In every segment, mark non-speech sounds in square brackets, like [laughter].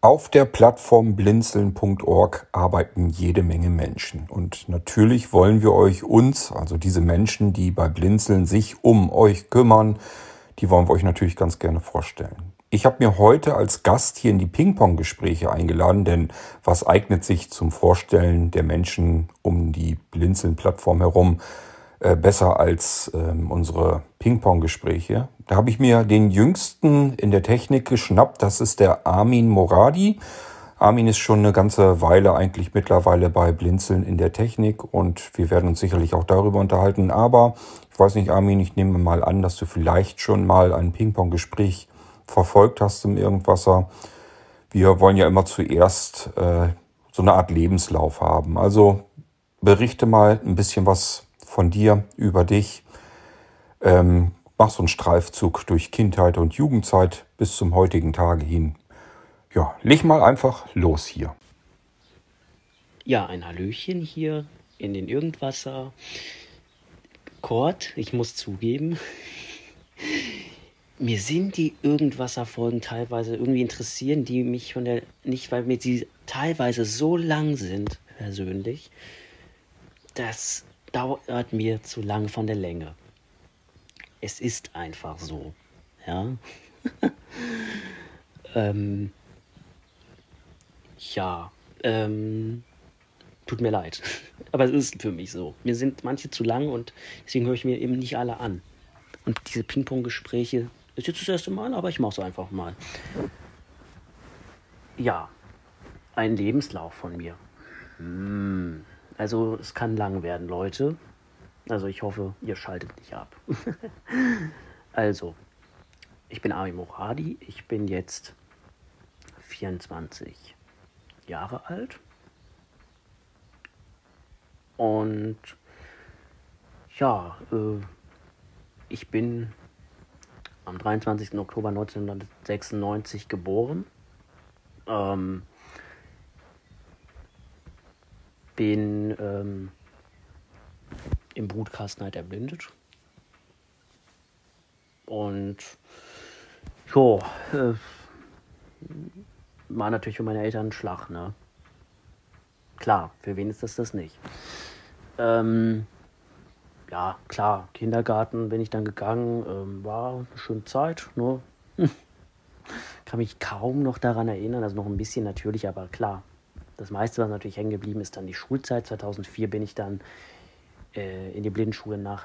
Auf der Plattform blinzeln.org arbeiten jede Menge Menschen. Und natürlich wollen wir euch uns, also diese Menschen, die bei Blinzeln sich um euch kümmern, die wollen wir euch natürlich ganz gerne vorstellen. Ich habe mir heute als Gast hier in die Ping-Pong-Gespräche eingeladen, denn was eignet sich zum Vorstellen der Menschen um die Blinzeln-Plattform herum äh, besser als ähm, unsere Ping-Pong-Gespräche? Da habe ich mir den jüngsten in der Technik geschnappt, das ist der Armin Moradi. Armin ist schon eine ganze Weile eigentlich mittlerweile bei Blinzeln in der Technik und wir werden uns sicherlich auch darüber unterhalten. Aber ich weiß nicht, Armin, ich nehme mal an, dass du vielleicht schon mal ein Ping-Pong-Gespräch verfolgt hast im Irgendwasser. Wir wollen ja immer zuerst äh, so eine Art Lebenslauf haben. Also berichte mal ein bisschen was von dir, über dich. Ähm, mach so einen Streifzug durch Kindheit und Jugendzeit bis zum heutigen Tage hin. Ja, leg mal einfach los hier. Ja, ein Hallöchen hier in den Irgendwasser. Kurt, ich muss zugeben, [laughs] mir sind die Irgendwasser-Folgen teilweise irgendwie interessieren, die mich von der, nicht weil mir sie teilweise so lang sind, persönlich, das dauert mir zu lang von der Länge. Es ist einfach so, ja. [laughs] ähm, ja, ähm, tut mir leid. [laughs] Aber es ist für mich so. Mir sind manche zu lang und deswegen höre ich mir eben nicht alle an. Und diese Ping-Pong-Gespräche ist jetzt das erste Mal, aber ich mache es einfach mal. Ja, ein Lebenslauf von mir. Hm. Also es kann lang werden, Leute. Also ich hoffe, ihr schaltet nicht ab. [laughs] also, ich bin Ami Moradi. Ich bin jetzt 24 Jahre alt. Und ja, äh, ich bin am 23. Oktober 1996 geboren. Ähm, bin ähm, im Brutkasten halt erblindet. Und ja, äh, war natürlich für meine Eltern ein Schlag, ne? Klar, für wen ist das das nicht? Ähm, ja, klar, Kindergarten bin ich dann gegangen, ähm, war eine schöne Zeit, ne? [laughs] kann mich kaum noch daran erinnern, also noch ein bisschen natürlich, aber klar, das meiste, was natürlich hängen geblieben ist, dann die Schulzeit. 2004 bin ich dann äh, in die Blindenschule nach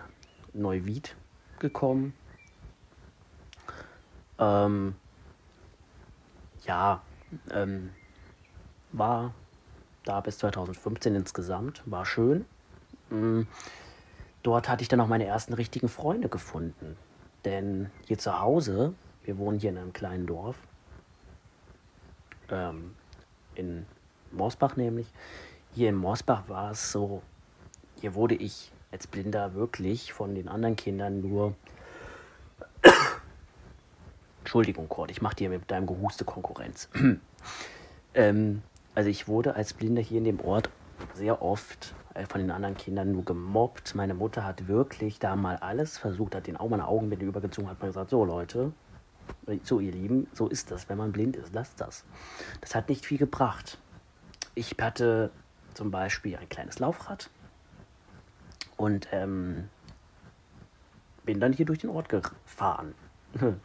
Neuwied gekommen. Ähm, ja, ähm, war da bis 2015 insgesamt, war schön. Mhm dort hatte ich dann auch meine ersten richtigen Freunde gefunden. Denn hier zu Hause, wir wohnen hier in einem kleinen Dorf, ähm, in Morsbach nämlich. Hier in Morsbach war es so, hier wurde ich als Blinder wirklich von den anderen Kindern nur. [coughs] Entschuldigung, Kurt, ich mache dir mit deinem Gehuste Konkurrenz. [coughs] ähm, also ich wurde als Blinder hier in dem Ort sehr oft äh, von den anderen Kindern nur gemobbt. Meine Mutter hat wirklich da mal alles versucht, hat den auch meine Augenbinde übergezogen, hat mal gesagt, so Leute, so ihr Lieben, so ist das, wenn man blind ist, lasst das. Das hat nicht viel gebracht. Ich hatte zum Beispiel ein kleines Laufrad und ähm, bin dann hier durch den Ort gefahren. [laughs]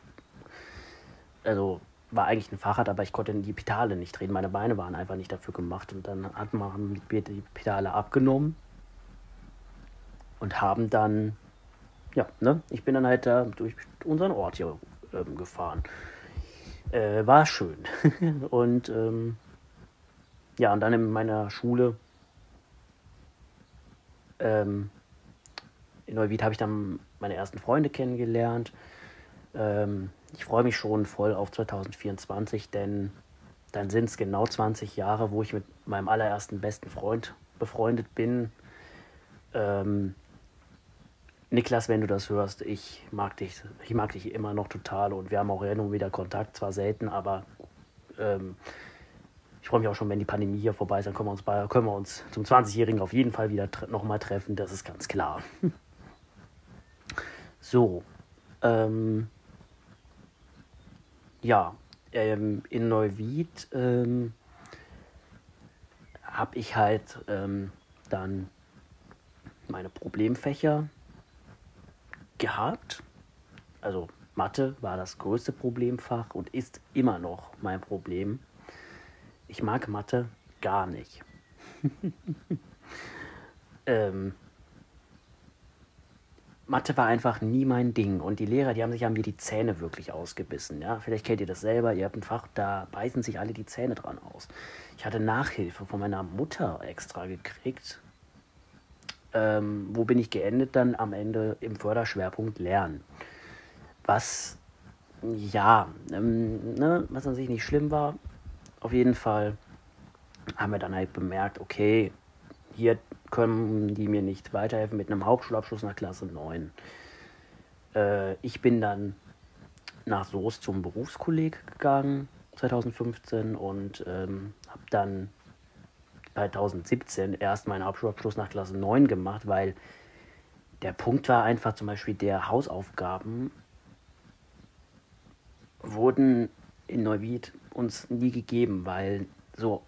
also war eigentlich ein Fahrrad, aber ich konnte die Pedale nicht drehen. Meine Beine waren einfach nicht dafür gemacht. Und dann hat man die Pedale abgenommen und haben dann, ja, ne, ich bin dann halt da durch unseren Ort hier ähm, gefahren. Äh, war schön. [laughs] und ähm, ja, und dann in meiner Schule ähm, in Neuwied habe ich dann meine ersten Freunde kennengelernt. Ähm, ich freue mich schon voll auf 2024, denn dann sind es genau 20 Jahre, wo ich mit meinem allerersten besten Freund befreundet bin. Ähm, Niklas, wenn du das hörst, ich mag dich, ich mag dich immer noch total und wir haben auch immer wieder Kontakt, zwar selten, aber ähm, ich freue mich auch schon, wenn die Pandemie hier vorbei ist, dann können wir uns, bei, können wir uns zum 20-Jährigen auf jeden Fall wieder nochmal treffen, das ist ganz klar. [laughs] so, ähm, ja, ähm, in Neuwied ähm, habe ich halt ähm, dann meine Problemfächer gehabt. Also Mathe war das größte Problemfach und ist immer noch mein Problem. Ich mag Mathe gar nicht. [laughs] ähm, Mathe war einfach nie mein Ding. Und die Lehrer, die haben sich an mir die Zähne wirklich ausgebissen. Ja? Vielleicht kennt ihr das selber. Ihr habt ein Fach, da beißen sich alle die Zähne dran aus. Ich hatte Nachhilfe von meiner Mutter extra gekriegt. Ähm, wo bin ich geendet? Dann am Ende im Förderschwerpunkt Lernen. Was, ja, ähm, ne, was an sich nicht schlimm war. Auf jeden Fall haben wir dann halt bemerkt, okay, hier können die mir nicht weiterhelfen mit einem Hauptschulabschluss nach Klasse 9. Äh, ich bin dann nach Soest zum Berufskolleg gegangen 2015 und ähm, habe dann 2017 erst meinen Hauptschulabschluss nach Klasse 9 gemacht, weil der Punkt war einfach zum Beispiel der Hausaufgaben wurden in Neuwied uns nie gegeben, weil so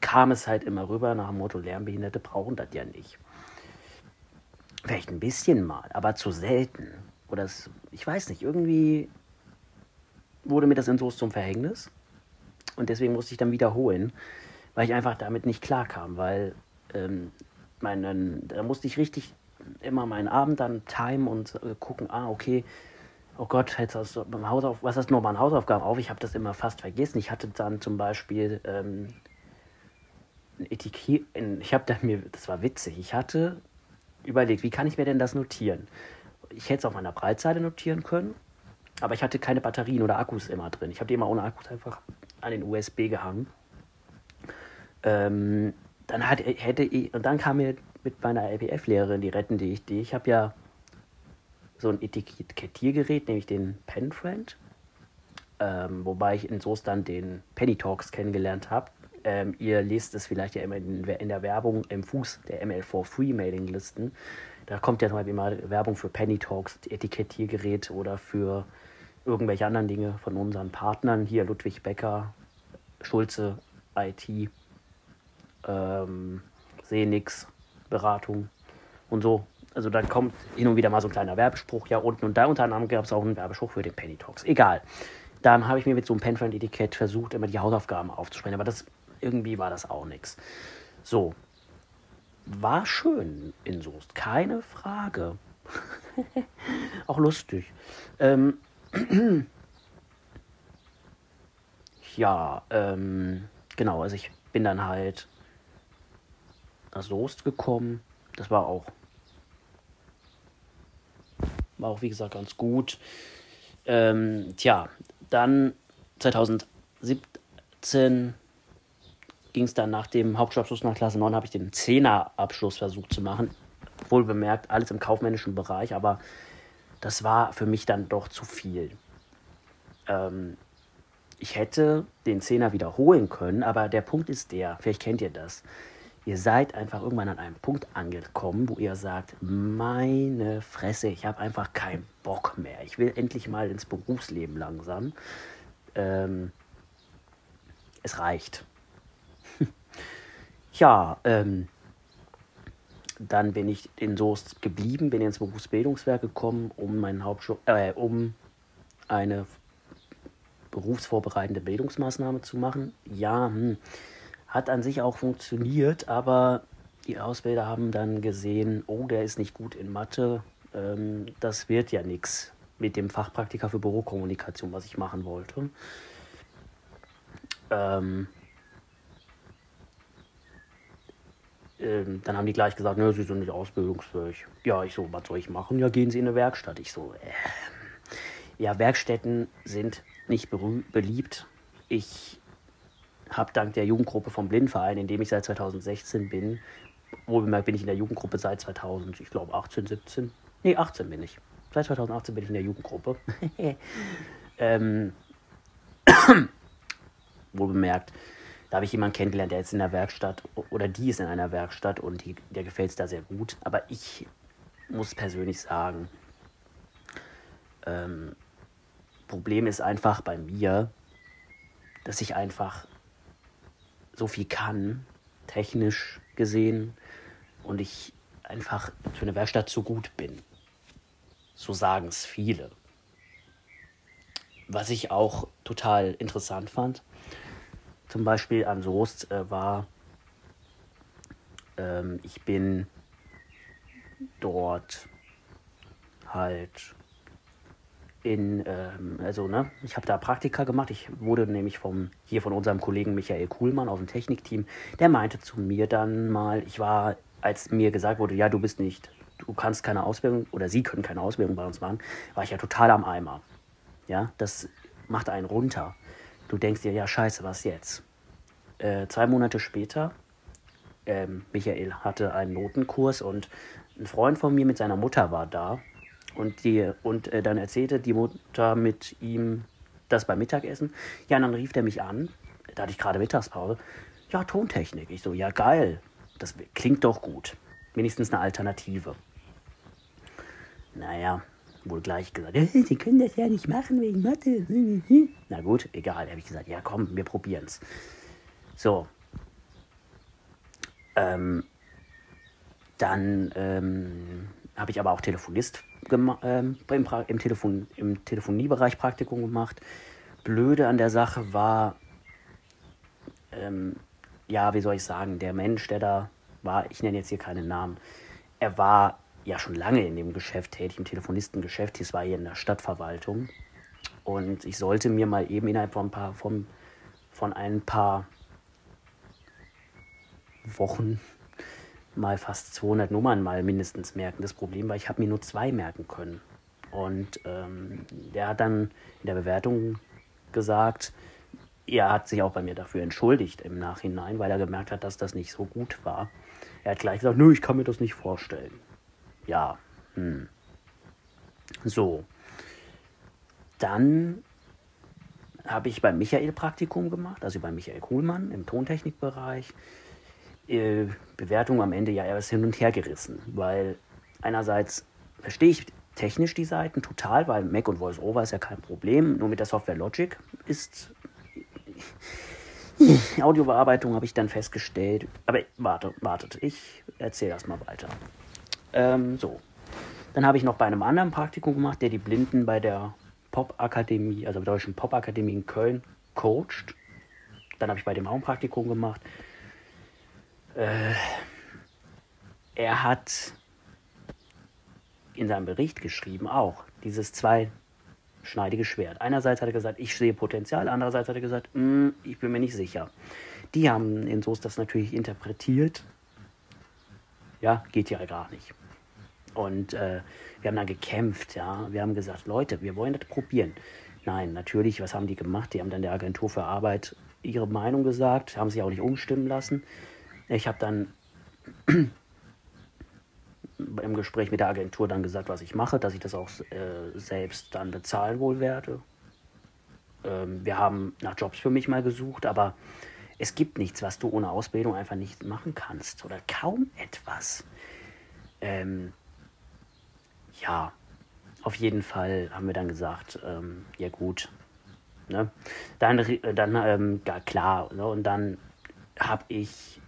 kam es halt immer rüber nach dem Motto, Lernbehinderte brauchen das ja nicht. Vielleicht ein bisschen mal, aber zu selten. Oder es, ich weiß nicht, irgendwie wurde mir das in Soest zum Verhängnis. Und deswegen musste ich dann wiederholen, weil ich einfach damit nicht klarkam, weil ähm, meinen, da musste ich richtig immer meinen Abend dann timen und äh, gucken, ah, okay, oh Gott, jetzt hast du beim Hausauf was hast du nochmal an Hausaufgaben auf? Ich habe das immer fast vergessen. Ich hatte dann zum Beispiel ähm, ein Etikett, ich habe da mir, das war witzig, ich hatte überlegt, wie kann ich mir denn das notieren? Ich hätte es auf meiner Breitseite notieren können, aber ich hatte keine Batterien oder Akkus immer drin. Ich habe die immer ohne Akkus einfach an den USB gehangen. Ähm, dann hat, hätte ich, und dann kam mir mit meiner LPF-Lehrerin die rettende Idee. Ich habe ja so ein Etikettiergerät, nämlich den Penfriend, ähm, wobei ich in Soest dann den Penny Talks kennengelernt habe. Ähm, ihr lest es vielleicht ja immer in, in, der Werbung im Fuß der ML4 Free Mailing Listen. Da kommt ja Beispiel immer Werbung für Penny Talks, Etikettiergerät oder für irgendwelche anderen Dinge von unseren Partnern. Hier Ludwig Becker, Schulze IT, ähm, Senix, Beratung und so. Also da kommt hin und wieder mal so ein kleiner Werbespruch ja unten und da unter anderem gab es auch einen Werbespruch für den Penny Talks. Egal. Dann habe ich mir mit so einem Penfriend-Etikett versucht, immer die Hausaufgaben aufzusprechen, aber das irgendwie war das auch nichts. So. War schön in Soest, keine Frage. [laughs] auch lustig. Ähm, [clears throat] ja, ähm, genau, also ich bin dann halt nach Soest gekommen. Das war auch, war auch wie gesagt ganz gut. Ähm, tja, dann 2017 ging es dann nach dem Hauptschulabschluss nach Klasse 9, habe ich den Zehnerabschluss versucht zu machen. Wohl bemerkt, alles im kaufmännischen Bereich, aber das war für mich dann doch zu viel. Ähm, ich hätte den Zehner wiederholen können, aber der Punkt ist der, vielleicht kennt ihr das. Ihr seid einfach irgendwann an einem Punkt angekommen, wo ihr sagt, meine Fresse, ich habe einfach keinen Bock mehr. Ich will endlich mal ins Berufsleben langsam. Ähm, es reicht. [laughs] ja, ähm, dann bin ich in Soest geblieben, bin ins Berufsbildungswerk gekommen, um meinen Hauptschul äh, um eine berufsvorbereitende Bildungsmaßnahme zu machen. Ja, hm, hat an sich auch funktioniert, aber die Ausbilder haben dann gesehen, oh, der ist nicht gut in Mathe, ähm, das wird ja nichts mit dem Fachpraktiker für Bürokommunikation, was ich machen wollte. Ähm, ähm, dann haben die gleich gesagt, ne, sie sind nicht ausbildungsfähig. Ja, ich so, was soll ich machen? Ja, gehen Sie in eine Werkstatt. Ich so, äh, ja, Werkstätten sind nicht beliebt. Ich habe dank der Jugendgruppe vom Blindenverein, in dem ich seit 2016 bin, wohlbemerkt bin ich in der Jugendgruppe seit 2000, ich glaube 18, 17, nee, 18 bin ich. Seit 2018 bin ich in der Jugendgruppe. [laughs] ähm, wohlbemerkt, da habe ich jemanden kennengelernt, der ist in der Werkstatt oder die ist in einer Werkstatt und die, der gefällt es da sehr gut. Aber ich muss persönlich sagen, ähm, Problem ist einfach bei mir, dass ich einfach so viel kann, technisch gesehen, und ich einfach für eine Werkstatt zu gut bin. So sagen es viele. Was ich auch total interessant fand, zum Beispiel an Soest, äh, war, ähm, ich bin dort halt in, ähm, also ne, ich habe da Praktika gemacht. Ich wurde nämlich vom hier von unserem Kollegen Michael Kuhlmann aus dem Technikteam, der meinte zu mir dann mal, ich war, als mir gesagt wurde, ja, du bist nicht, du kannst keine Ausbildung oder sie können keine Ausbildung bei uns machen, war ich ja total am Eimer. Ja, das macht einen runter. Du denkst dir, ja, scheiße, was jetzt? Äh, zwei Monate später, ähm, Michael hatte einen Notenkurs und ein Freund von mir mit seiner Mutter war da und, die, und äh, dann erzählte die Mutter mit ihm das beim Mittagessen. Ja, und dann rief er mich an, da hatte ich gerade Mittagspause. Ja, Tontechnik. Ich so, ja, geil. Das klingt doch gut. Wenigstens eine Alternative. Naja, wohl gleich gesagt, Sie können das ja nicht machen wegen Mathe. [laughs] Na gut, egal. Habe ich gesagt, ja komm, wir probieren's. So. Ähm, dann ähm, habe ich aber auch Telefonist im, im, Telefon, im Telefoniebereich Praktikum gemacht. Blöde an der Sache war, ähm, ja, wie soll ich sagen, der Mensch, der da war, ich nenne jetzt hier keinen Namen, er war ja schon lange in dem Geschäft tätig, im Telefonistengeschäft. Das war hier in der Stadtverwaltung. Und ich sollte mir mal eben innerhalb von ein paar, von, von ein paar Wochen mal fast 200 Nummern mal mindestens merken. Das Problem war, ich habe mir nur zwei merken können. Und ähm, der hat dann in der Bewertung gesagt, er hat sich auch bei mir dafür entschuldigt im Nachhinein, weil er gemerkt hat, dass das nicht so gut war. Er hat gleich gesagt, nö, ich kann mir das nicht vorstellen. Ja, hm. So. Dann habe ich beim Michael Praktikum gemacht, also bei Michael Kuhlmann im Tontechnikbereich. Äh, Bewertung am Ende ja erst hin und her gerissen, weil einerseits verstehe ich technisch die Seiten total, weil Mac und VoiceOver ist ja kein Problem, nur mit der Software Logic ist [laughs] Audiobearbeitung habe ich dann festgestellt. Aber wartet, wartet, ich erzähle das mal weiter. Ähm, so. Dann habe ich noch bei einem anderen Praktikum gemacht, der die Blinden bei der Popakademie, also der Deutschen Popakademie in Köln, coacht. Dann habe ich bei dem auch ein Praktikum gemacht. Äh, er hat in seinem Bericht geschrieben auch dieses zweischneidige Schwert. Einerseits hat er gesagt, ich sehe Potenzial, andererseits hat er gesagt, mm, ich bin mir nicht sicher. Die haben in Soos das natürlich interpretiert. Ja, geht ja gar nicht. Und äh, wir haben dann gekämpft, ja. Wir haben gesagt, Leute, wir wollen das probieren. Nein, natürlich, was haben die gemacht? Die haben dann der Agentur für Arbeit ihre Meinung gesagt, haben sich auch nicht umstimmen lassen. Ich habe dann [clears throat] im Gespräch mit der Agentur dann gesagt, was ich mache, dass ich das auch äh, selbst dann bezahlen wohl werde. Ähm, wir haben nach Jobs für mich mal gesucht, aber es gibt nichts, was du ohne Ausbildung einfach nicht machen kannst oder kaum etwas. Ähm, ja, auf jeden Fall haben wir dann gesagt, ähm, ja gut, ne? dann, dann ähm, klar, ne? und dann habe ich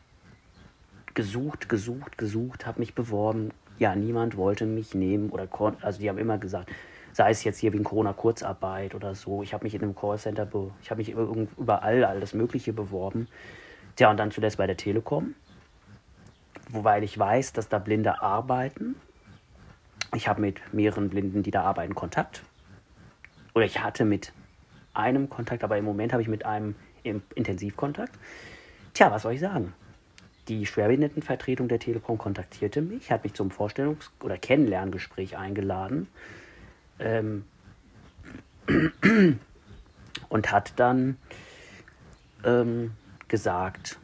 gesucht, gesucht, gesucht, habe mich beworben. Ja, niemand wollte mich nehmen oder konnte, also die haben immer gesagt, sei es jetzt hier wegen Corona-Kurzarbeit oder so. Ich habe mich in einem Callcenter, ich habe mich überall alles Mögliche beworben. Tja, und dann zuletzt bei der Telekom, wobei ich weiß, dass da Blinde arbeiten. Ich habe mit mehreren Blinden, die da arbeiten, Kontakt. Oder ich hatte mit einem Kontakt, aber im Moment habe ich mit einem Intensivkontakt. Tja, was soll ich sagen? Die Schwerbehindertenvertretung der Telekom kontaktierte mich, hat mich zum Vorstellungs- oder Kennenlerngespräch eingeladen ähm, [clears throat] und hat dann ähm, gesagt,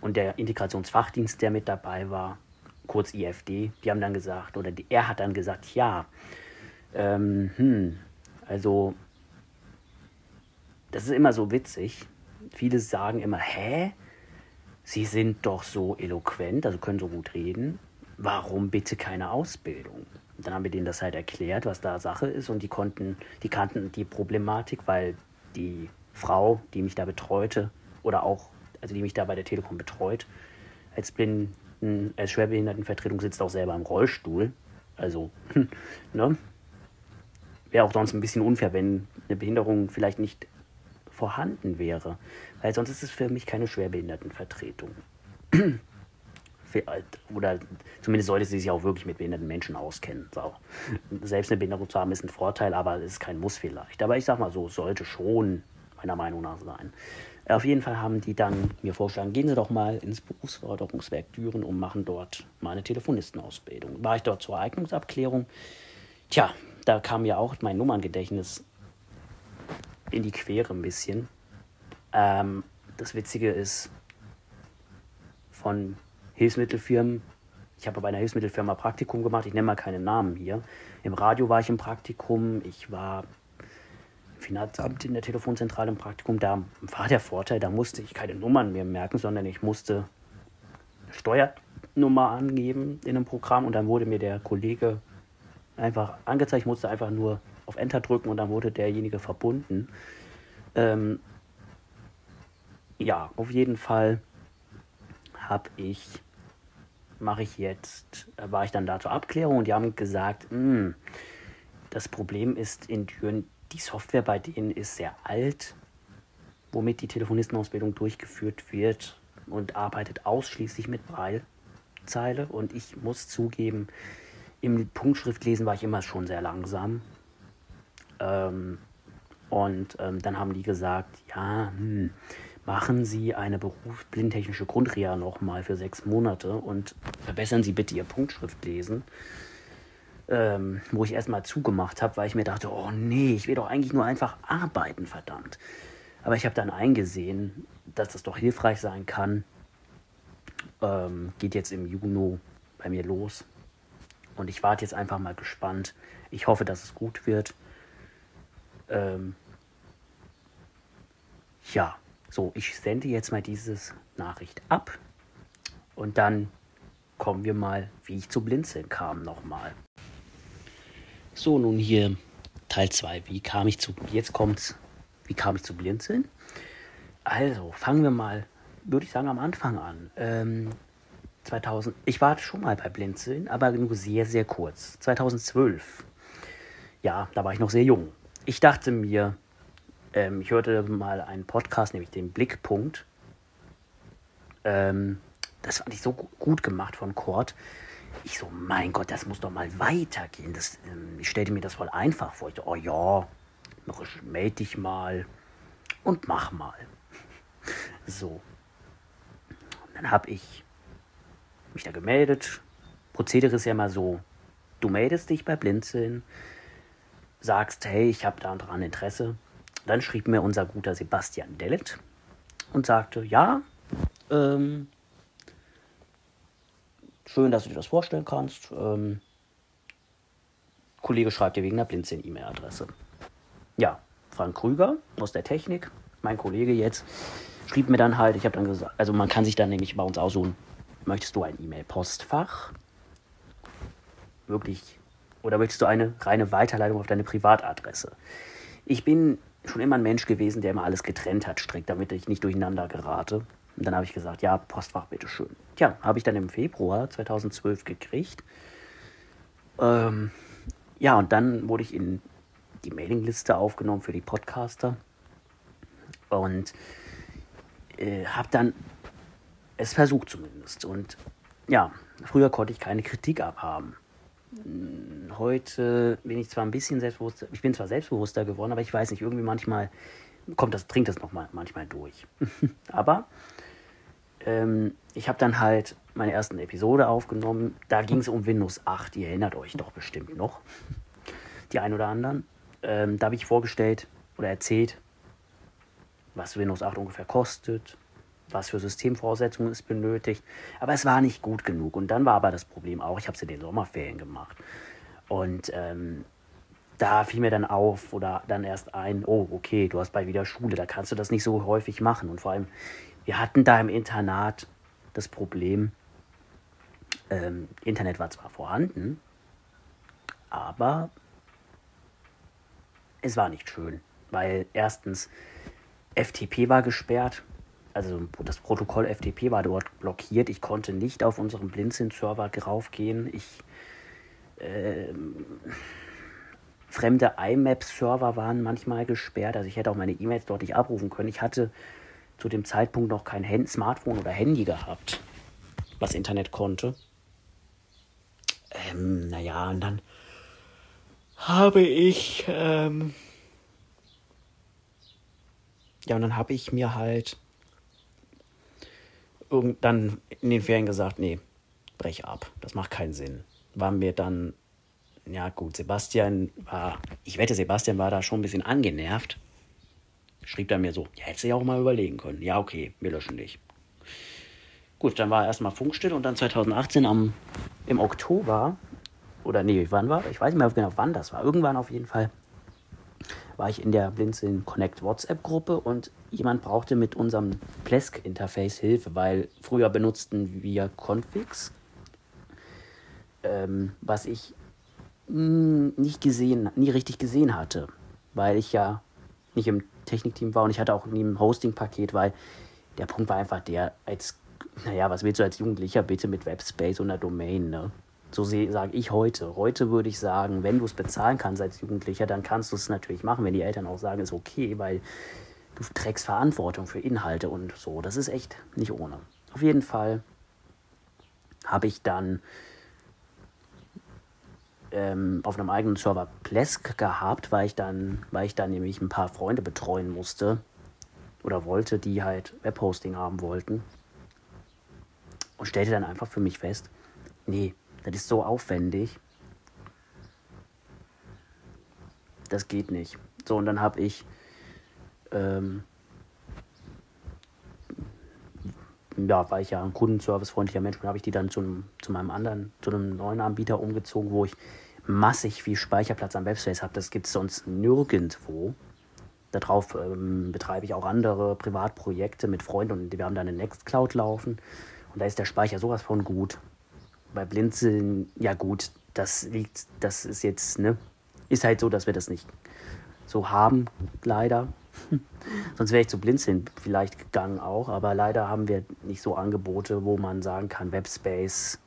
und der Integrationsfachdienst, der mit dabei war, kurz IFD, die haben dann gesagt, oder die, er hat dann gesagt, ja, ähm, hm, also das ist immer so witzig. Viele sagen immer, hä? Sie sind doch so eloquent, also können so gut reden. Warum bitte keine Ausbildung? Dann haben wir denen das halt erklärt, was da Sache ist und die konnten, die kannten die Problematik, weil die Frau, die mich da betreute, oder auch, also die mich da bei der Telekom betreut, als Blinden, als Schwerbehindertenvertretung sitzt auch selber im Rollstuhl. Also, ne? Wäre auch sonst ein bisschen unfair, wenn eine Behinderung vielleicht nicht vorhanden wäre. Weil sonst ist es für mich keine Schwerbehindertenvertretung. [clears throat] Oder zumindest sollte sie sich auch wirklich mit behinderten Menschen auskennen. So. Selbst eine Behinderung zu haben ist ein Vorteil, aber es ist kein Muss vielleicht. Aber ich sag mal so, sollte schon meiner Meinung nach sein. Auf jeden Fall haben die dann mir vorgeschlagen, gehen Sie doch mal ins Berufsförderungswerk Düren und machen dort meine Telefonistenausbildung. War ich dort zur Eignungsabklärung? Tja, da kam ja auch mein Nummerngedächtnis in die Quere ein bisschen. Ähm, das Witzige ist, von Hilfsmittelfirmen, ich habe bei einer Hilfsmittelfirma Praktikum gemacht, ich nenne mal keine Namen hier. Im Radio war ich im Praktikum, ich war Finanzamt in der Telefonzentrale im Praktikum, da war der Vorteil, da musste ich keine Nummern mehr merken, sondern ich musste eine Steuernummer angeben in einem Programm und dann wurde mir der Kollege einfach angezeigt, ich musste einfach nur auf Enter drücken und dann wurde derjenige verbunden. Ähm, ja, auf jeden Fall habe ich, mache ich jetzt, war ich dann da zur Abklärung und die haben gesagt, hm, das Problem ist in Düren, die Software bei denen ist sehr alt, womit die Telefonistenausbildung durchgeführt wird und arbeitet ausschließlich mit Braillezeile. Und ich muss zugeben, im Punktschriftlesen war ich immer schon sehr langsam. Ähm, und ähm, dann haben die gesagt, ja, hm, machen Sie eine berufsblindtechnische Grundreha nochmal für sechs Monate und verbessern Sie bitte Ihr Punktschriftlesen ähm, wo ich erstmal zugemacht habe, weil ich mir dachte, oh nee, ich will doch eigentlich nur einfach arbeiten, verdammt. Aber ich habe dann eingesehen, dass das doch hilfreich sein kann. Ähm, geht jetzt im Juni bei mir los. Und ich warte jetzt einfach mal gespannt. Ich hoffe, dass es gut wird. Ähm, ja, so, ich sende jetzt mal dieses Nachricht ab. Und dann kommen wir mal, wie ich zu Blinzeln kam, nochmal. So, nun hier Teil 2. Wie kam ich zu. Jetzt kommt's. Wie kam ich zu Blinzeln? Also, fangen wir mal, würde ich sagen, am Anfang an. Ähm, 2000, ich war schon mal bei Blinzeln, aber nur sehr, sehr kurz. 2012. Ja, da war ich noch sehr jung. Ich dachte mir, ähm, ich hörte mal einen Podcast, nämlich den Blickpunkt. Ähm, das fand ich so gut gemacht von Kurt. Ich so, mein Gott, das muss doch mal weitergehen. Das, ähm, ich stellte mir das voll einfach vor. Ich so, oh ja, melde dich mal und mach mal. [laughs] So. Und dann habe ich mich da gemeldet. Prozedere ist ja mal so, du meldest dich bei Blinzeln, sagst, hey, ich habe da dran Interesse. Dann schrieb mir unser guter Sebastian Dellet und sagte, ja, ähm, Schön, dass du dir das vorstellen kannst. Ähm, Kollege schreibt dir wegen der Blinzeln-E-Mail-Adresse. Ja, Frank Krüger aus der Technik, mein Kollege jetzt, schrieb mir dann halt, ich habe dann gesagt, also man kann sich dann nämlich bei uns aussuchen, möchtest du ein E-Mail-Postfach? Wirklich, oder möchtest du eine reine Weiterleitung auf deine Privatadresse? Ich bin schon immer ein Mensch gewesen, der immer alles getrennt hat, strikt, damit ich nicht durcheinander gerate. Und dann habe ich gesagt, ja, Postfach, bitteschön. Tja, habe ich dann im Februar 2012 gekriegt. Ähm, ja, und dann wurde ich in die Mailingliste aufgenommen für die Podcaster. Und äh, habe dann es versucht zumindest. Und ja, früher konnte ich keine Kritik abhaben. Heute bin ich zwar ein bisschen selbstbewusster, ich bin zwar selbstbewusster geworden, aber ich weiß nicht, irgendwie manchmal kommt das, dringt das noch mal, manchmal durch. [laughs] aber ähm, ich habe dann halt meine ersten Episode aufgenommen. Da ging es um Windows 8. Ihr erinnert euch doch bestimmt noch. Die ein oder anderen. Ähm, da habe ich vorgestellt oder erzählt, was Windows 8 ungefähr kostet, was für Systemvoraussetzungen es benötigt. Aber es war nicht gut genug. Und dann war aber das Problem auch, ich habe es in den Sommerferien gemacht. Und ähm, da fiel mir dann auf oder dann erst ein, oh, okay, du hast bald wieder Schule, da kannst du das nicht so häufig machen. Und vor allem, wir hatten da im Internat das Problem, ähm, Internet war zwar vorhanden, aber es war nicht schön, weil erstens FTP war gesperrt. Also das Protokoll FTP war dort blockiert. Ich konnte nicht auf unserem Blinzeln-Server raufgehen. Ich äh, fremde IMAP-Server waren manchmal gesperrt. Also ich hätte auch meine E-Mails dort nicht abrufen können. Ich hatte zu dem Zeitpunkt noch kein Hand Smartphone oder Handy gehabt, was Internet konnte. Ähm, naja, und dann habe ich, ähm, ja, und dann habe ich mir halt dann in den Ferien gesagt, nee, brech ab, das macht keinen Sinn. War mir dann, ja gut, Sebastian war, ich wette, Sebastian war da schon ein bisschen angenervt. Schrieb dann mir so, ja, hättest du ja auch mal überlegen können. Ja, okay, wir löschen dich. Gut, dann war erstmal Funkstill und dann 2018 am, im Oktober oder nee, wann war? Ich weiß nicht mehr genau, wann das war. Irgendwann auf jeden Fall war ich in der Blinzeln Connect WhatsApp-Gruppe und jemand brauchte mit unserem Plesk-Interface Hilfe, weil früher benutzten wir Configs, ähm, was ich nicht gesehen, nie richtig gesehen hatte, weil ich ja nicht im Technikteam war und ich hatte auch nie ein Hosting-Paket, weil der Punkt war einfach der, als, naja, was willst du als Jugendlicher bitte mit Webspace und einer Domain, ne? So sage ich heute. Heute würde ich sagen, wenn du es bezahlen kannst als Jugendlicher, dann kannst du es natürlich machen, wenn die Eltern auch sagen, ist okay, weil du trägst Verantwortung für Inhalte und so. Das ist echt nicht ohne. Auf jeden Fall habe ich dann ähm, auf einem eigenen Server Plesk gehabt, weil ich dann, weil ich dann nämlich ein paar Freunde betreuen musste oder wollte, die halt Webhosting haben wollten. Und stellte dann einfach für mich fest, nee, das ist so aufwendig. Das geht nicht. So, und dann habe ich ähm, ja, war ich ja ein kundenservicefreundlicher Mensch und habe ich die dann zu, zu meinem anderen, zu einem neuen Anbieter umgezogen, wo ich massig viel Speicherplatz am Webspace habe. Das gibt es sonst nirgendwo. Darauf ähm, betreibe ich auch andere Privatprojekte mit Freunden und wir haben da eine Nextcloud laufen. Und da ist der Speicher sowas von gut bei Blinzeln, ja gut, das liegt, das ist jetzt, ne, ist halt so, dass wir das nicht so haben, leider. [laughs] Sonst wäre ich zu Blinzeln vielleicht gegangen auch, aber leider haben wir nicht so Angebote, wo man sagen kann, Webspace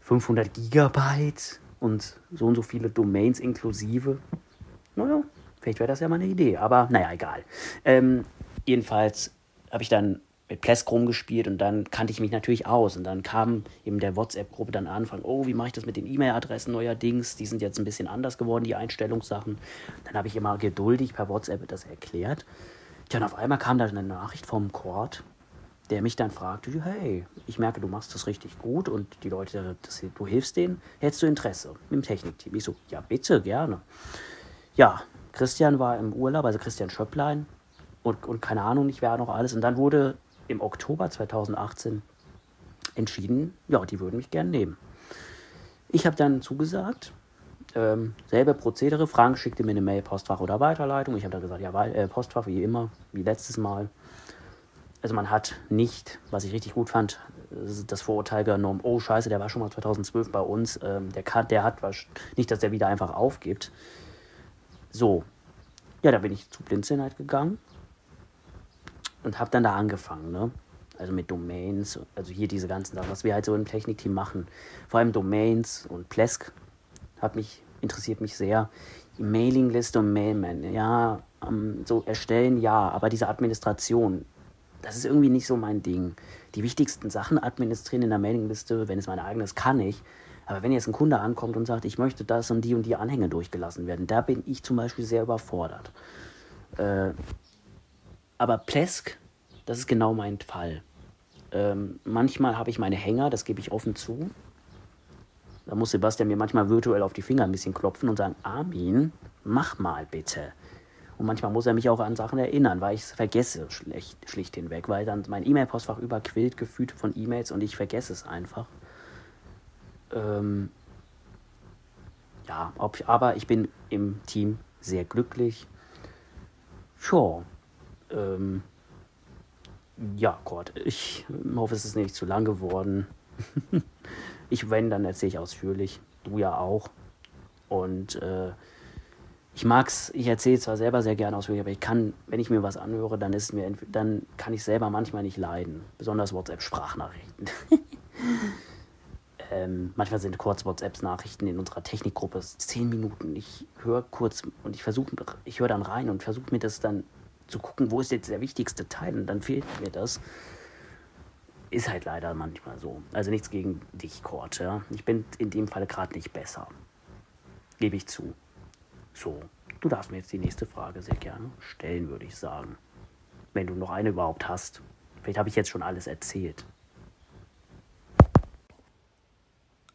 500 Gigabyte und so und so viele Domains inklusive. Naja, vielleicht wäre das ja mal eine Idee, aber naja, egal. Ähm, jedenfalls habe ich dann mit Plesk rumgespielt und dann kannte ich mich natürlich aus. Und dann kam eben der WhatsApp-Gruppe dann anfangen, oh, wie mache ich das mit den E-Mail-Adressen neuerdings? Die sind jetzt ein bisschen anders geworden, die Einstellungssachen. Dann habe ich immer geduldig per WhatsApp das erklärt. Tja, und auf einmal kam da eine Nachricht vom Court, der mich dann fragte, hey, ich merke, du machst das richtig gut und die Leute, das, du hilfst denen, hättest du Interesse im Technikteam? Ich so, ja, bitte, gerne. Ja, Christian war im Urlaub, also Christian Schöpplein und, und keine Ahnung nicht, wer noch alles. Und dann wurde im Oktober 2018 entschieden, ja, die würden mich gern nehmen. Ich habe dann zugesagt, ähm, selbe Prozedere. Frank schickte mir eine Mail, Postfach oder Weiterleitung. Ich habe dann gesagt, ja, äh, Postfach wie immer, wie letztes Mal. Also man hat nicht, was ich richtig gut fand, das Vorurteil genommen, oh scheiße, der war schon mal 2012 bei uns, ähm, der, kann, der hat was, nicht, dass der wieder einfach aufgibt. So, ja, da bin ich zu Blinzeln halt gegangen und habe dann da angefangen, ne? Also mit Domains, also hier diese ganzen Sachen, was wir halt so im Technikteam machen. Vor allem Domains und Plesk hat mich, interessiert mich sehr. Die Mailingliste und Mailman, ja, um, so erstellen, ja, aber diese Administration, das ist irgendwie nicht so mein Ding. Die wichtigsten Sachen administrieren in der Mailingliste, wenn es meine eigene ist, kann ich. Aber wenn jetzt ein Kunde ankommt und sagt, ich möchte das und die und die Anhänge durchgelassen werden, da bin ich zum Beispiel sehr überfordert. Äh, aber Plesk, das ist genau mein Fall. Ähm, manchmal habe ich meine Hänger, das gebe ich offen zu. Da muss Sebastian mir manchmal virtuell auf die Finger ein bisschen klopfen und sagen, Armin, mach mal bitte. Und manchmal muss er mich auch an Sachen erinnern, weil ich es vergesse schlicht, schlicht hinweg, weil dann mein E-Mail-Postfach überquillt gefühlt von E-Mails und ich vergesse es einfach. Ähm, ja, ob, aber ich bin im Team sehr glücklich. Sure. Ähm, ja, Gott, ich hoffe, es ist nicht zu lang geworden. [laughs] ich, wenn, dann erzähle ich ausführlich. Du ja auch. Und äh, ich mag's, ich erzähle zwar selber sehr gerne ausführlich, aber ich kann, wenn ich mir was anhöre, dann ist mir, dann kann ich selber manchmal nicht leiden. Besonders WhatsApp-Sprachnachrichten. [laughs] ähm, manchmal sind kurz WhatsApp-Nachrichten in unserer Technikgruppe zehn Minuten. Ich höre kurz und ich versuche, ich höre dann rein und versuche mir das dann zu gucken, wo ist jetzt der wichtigste Teil und dann fehlt mir das. Ist halt leider manchmal so. Also nichts gegen dich, Kurt. Ja? Ich bin in dem Fall gerade nicht besser. Gebe ich zu. So, du darfst mir jetzt die nächste Frage sehr gerne stellen, würde ich sagen. Wenn du noch eine überhaupt hast. Vielleicht habe ich jetzt schon alles erzählt.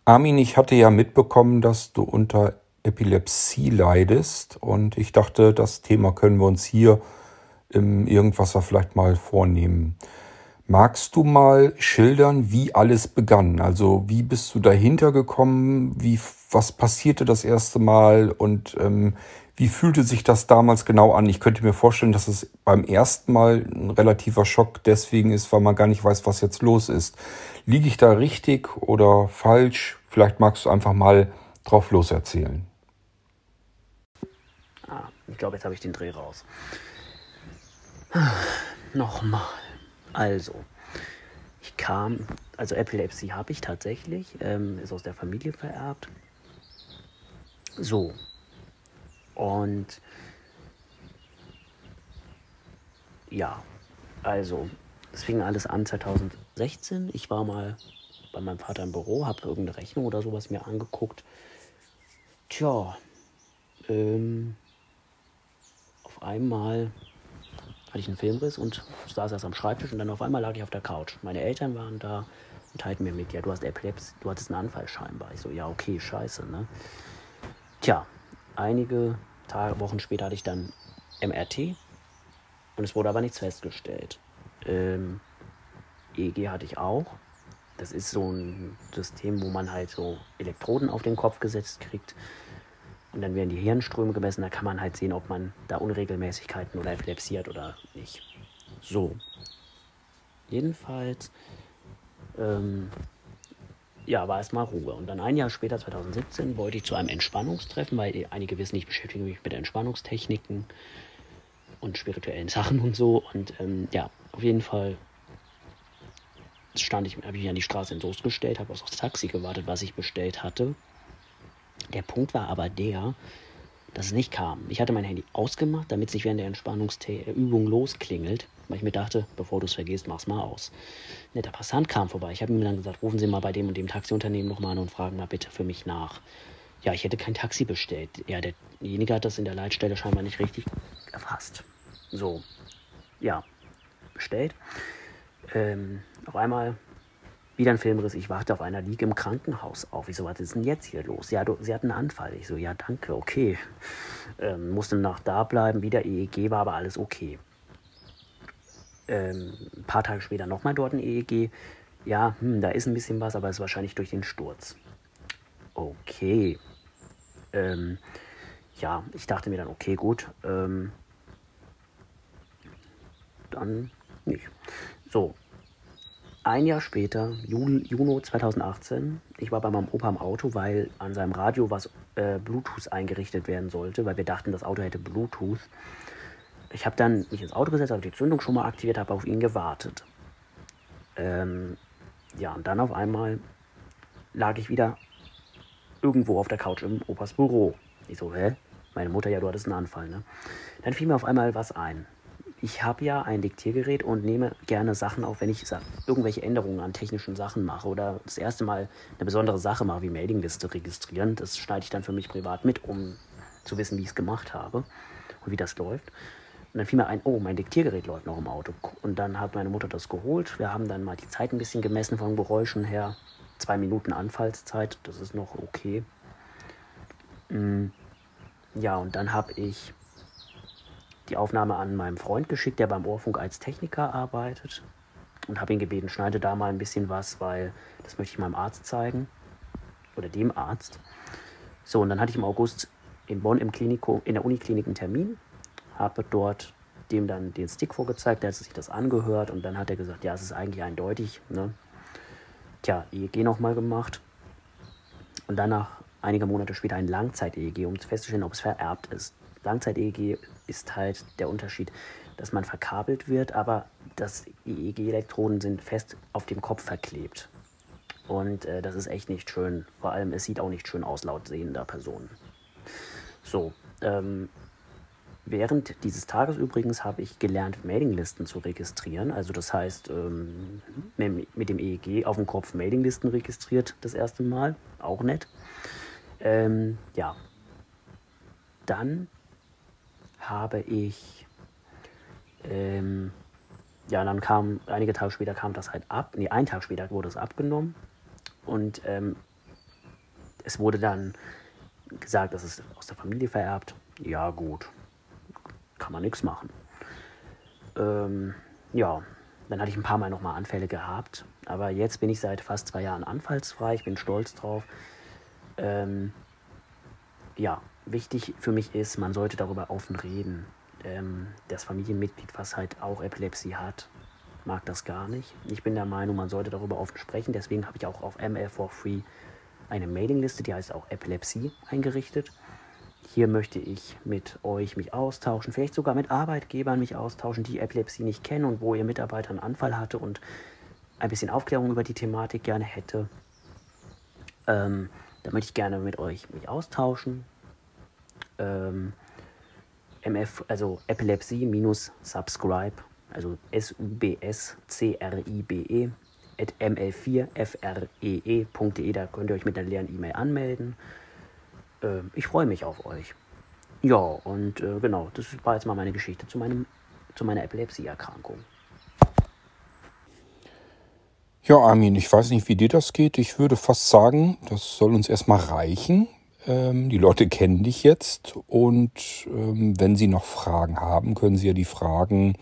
Armin, ich hatte ja mitbekommen, dass du unter Epilepsie leidest und ich dachte, das Thema können wir uns hier im Irgendwasser vielleicht mal vornehmen. Magst du mal schildern, wie alles begann? Also wie bist du dahinter gekommen? Wie, was passierte das erste Mal und ähm, wie fühlte sich das damals genau an? Ich könnte mir vorstellen, dass es beim ersten Mal ein relativer Schock deswegen ist, weil man gar nicht weiß, was jetzt los ist. Liege ich da richtig oder falsch? Vielleicht magst du einfach mal drauf loserzählen. Ah, ich glaube, jetzt habe ich den Dreh raus. Nochmal. Also, ich kam, also Epilepsie habe ich tatsächlich, ähm, ist aus der Familie vererbt. So. Und ja, also, es fing alles an 2016. Ich war mal bei meinem Vater im Büro, habe irgendeine Rechnung oder sowas mir angeguckt. Tja, ähm, auf einmal hatte ich einen Filmriss und saß erst am Schreibtisch und dann auf einmal lag ich auf der Couch. Meine Eltern waren da und teilten mir mit, ja, du hast Epilepsie, du hattest einen Anfall scheinbar. Ich so, ja, okay, scheiße, ne? Tja, einige Tage, Wochen später hatte ich dann MRT und es wurde aber nichts festgestellt. Ähm, EEG hatte ich auch. Das ist so ein System, wo man halt so Elektroden auf den Kopf gesetzt kriegt. Und dann werden die Hirnströme gemessen. Da kann man halt sehen, ob man da Unregelmäßigkeiten oder Epilepsie hat oder nicht. So. Jedenfalls, ähm, ja, war erstmal Ruhe. Und dann ein Jahr später, 2017, wollte ich zu einem Entspannungstreffen, weil einige wissen, ich beschäftige mich mit Entspannungstechniken und spirituellen Sachen und so. Und ähm, ja, auf jeden Fall stand ich, habe ich mich an die Straße in Soest gestellt, habe auf das Taxi gewartet, was ich bestellt hatte. Der Punkt war aber der, dass es nicht kam. Ich hatte mein Handy ausgemacht, damit es sich während der Entspannungsübung losklingelt, weil ich mir dachte, bevor du es vergisst, mach's mal aus. Netter Passant kam vorbei. Ich habe ihm dann gesagt, rufen Sie mal bei dem und dem Taxiunternehmen nochmal an und fragen mal bitte für mich nach. Ja, ich hätte kein Taxi bestellt. Ja, derjenige hat das in der Leitstelle scheinbar nicht richtig erfasst. So, ja, bestellt. Ähm, auf einmal wieder ein Filmriss. Ich warte auf einer Liege im Krankenhaus auf. Ich so, was ist denn jetzt hier los? Ja, du, sie hat einen Anfall. Ich so, ja, danke, okay. Ähm, musste nach da bleiben. Wieder EEG war aber alles okay. Ähm, ein paar Tage später nochmal dort ein EEG. Ja, hm, da ist ein bisschen was, aber es ist wahrscheinlich durch den Sturz. Okay. Ähm, ja, ich dachte mir dann, okay, gut. Ähm, dann nicht. So, ein Jahr später, Juli, Juni 2018, ich war bei meinem Opa im Auto, weil an seinem Radio was äh, Bluetooth eingerichtet werden sollte, weil wir dachten, das Auto hätte Bluetooth. Ich habe dann mich ins Auto gesetzt, habe die Zündung schon mal aktiviert, habe auf ihn gewartet. Ähm, ja, und dann auf einmal lag ich wieder irgendwo auf der Couch im Opas Büro. Ich so, hä? Meine Mutter, ja, du hattest einen Anfall, ne? Dann fiel mir auf einmal was ein ich habe ja ein Diktiergerät und nehme gerne Sachen auf, wenn ich irgendwelche Änderungen an technischen Sachen mache oder das erste Mal eine besondere Sache mache, wie Mailingliste registrieren. Das schneide ich dann für mich privat mit, um zu wissen, wie ich es gemacht habe und wie das läuft. Und dann fiel mir ein, oh, mein Diktiergerät läuft noch im Auto. Und dann hat meine Mutter das geholt. Wir haben dann mal die Zeit ein bisschen gemessen von Geräuschen her. Zwei Minuten Anfallszeit, das ist noch okay. Mm, ja, und dann habe ich die Aufnahme an meinem Freund geschickt, der beim Ohrfunk als Techniker arbeitet. Und habe ihn gebeten, schneide da mal ein bisschen was, weil das möchte ich meinem Arzt zeigen. Oder dem Arzt. So, und dann hatte ich im August in Bonn im Klinikum, in der Uniklinik einen Termin. Habe dort dem dann den Stick vorgezeigt, der hat sich das angehört und dann hat er gesagt, ja, es ist eigentlich eindeutig. Ne? Tja, EEG nochmal gemacht. Und danach, einige Monate später, ein Langzeit-EEG, um festzustellen, ob es vererbt ist. Langzeit-EEG ist halt der Unterschied, dass man verkabelt wird, aber das EEG-Elektroden sind fest auf dem Kopf verklebt. Und äh, das ist echt nicht schön. Vor allem, es sieht auch nicht schön aus laut sehender Personen. So, ähm, während dieses Tages übrigens habe ich gelernt, Mailinglisten zu registrieren. Also das heißt, ähm, mit dem EEG auf dem Kopf Mailinglisten registriert das erste Mal. Auch nett. Ähm, ja. Dann habe ich ähm, ja, dann kam, einige Tage später kam das halt ab. Nee, einen Tag später wurde es abgenommen. Und ähm, es wurde dann gesagt, dass es aus der Familie vererbt. Ja, gut. Kann man nichts machen. Ähm, ja, dann hatte ich ein paar Mal nochmal Anfälle gehabt. Aber jetzt bin ich seit fast zwei Jahren anfallsfrei. Ich bin stolz drauf. Ähm, ja, wichtig für mich ist, man sollte darüber offen reden ähm, das Familienmitglied, was halt auch Epilepsie hat, mag das gar nicht. Ich bin der Meinung, man sollte darüber offen sprechen. Deswegen habe ich auch auf ML for Free eine Mailingliste, die heißt auch Epilepsie, eingerichtet. Hier möchte ich mit euch mich austauschen, vielleicht sogar mit Arbeitgebern mich austauschen, die Epilepsie nicht kennen und wo ihr Mitarbeiter einen Anfall hatte und ein bisschen Aufklärung über die Thematik gerne hätte. Ähm, da möchte ich gerne mit euch mich austauschen. Ähm, MF, also Epilepsie minus Subscribe, also S-U-B-S-C-R-I-B-E, at ml4free.de, da könnt ihr euch mit einer leeren E-Mail anmelden. Äh, ich freue mich auf euch. Ja, und äh, genau, das war jetzt mal meine Geschichte zu, meinem, zu meiner Epilepsieerkrankung. Ja, Armin, ich weiß nicht, wie dir das geht. Ich würde fast sagen, das soll uns erstmal reichen. Ähm, die Leute kennen dich jetzt und ähm, wenn sie noch Fragen haben, können sie ja die Fragen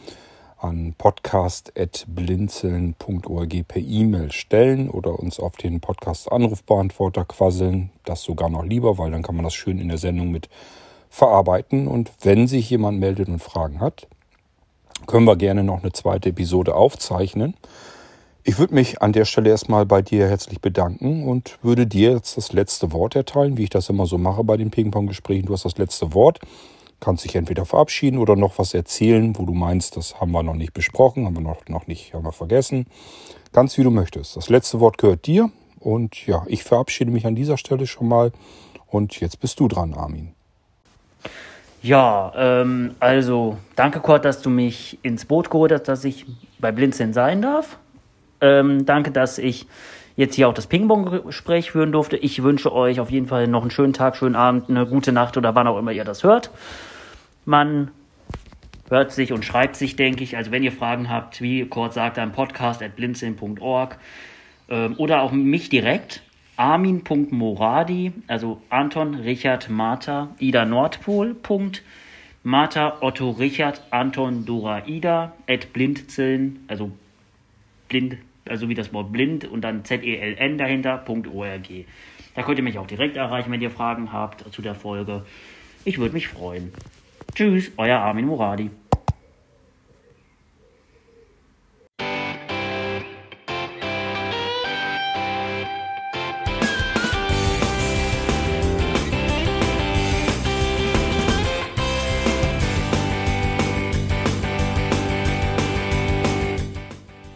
an podcast.blinzeln.org per E-Mail stellen oder uns auf den Podcast-Anrufbeantworter quasseln. Das sogar noch lieber, weil dann kann man das schön in der Sendung mit verarbeiten. Und wenn sich jemand meldet und Fragen hat, können wir gerne noch eine zweite Episode aufzeichnen. Ich würde mich an der Stelle erstmal bei dir herzlich bedanken und würde dir jetzt das letzte Wort erteilen, wie ich das immer so mache bei den Ping-Pong-Gesprächen. Du hast das letzte Wort, kannst dich entweder verabschieden oder noch was erzählen, wo du meinst, das haben wir noch nicht besprochen, haben wir noch, noch nicht, haben wir vergessen. Ganz wie du möchtest. Das letzte Wort gehört dir und ja, ich verabschiede mich an dieser Stelle schon mal und jetzt bist du dran, Armin. Ja, ähm, also danke Kurt, dass du mich ins Boot geholt hast, dass ich bei Blinzeln sein darf. Ähm, danke, dass ich jetzt hier auch das Ping-Pong-Gespräch führen durfte. Ich wünsche euch auf jeden Fall noch einen schönen Tag, schönen Abend, eine gute Nacht oder wann auch immer ihr das hört. Man hört sich und schreibt sich, denke ich. Also wenn ihr Fragen habt, wie Kurt sagt, ein Podcast at blinzeln.org ähm, oder auch mich direkt. Armin.moradi, also Anton, Richard, Martha, Ida Nordpol. Martha, Otto, Richard, Anton, Dora, Ida, at blinzeln, also blind also wie das Wort blind und dann Z-E-L-N dahinter. Da könnt ihr mich auch direkt erreichen, wenn ihr Fragen habt zu der Folge. Ich würde mich freuen. Tschüss, euer Armin Muradi.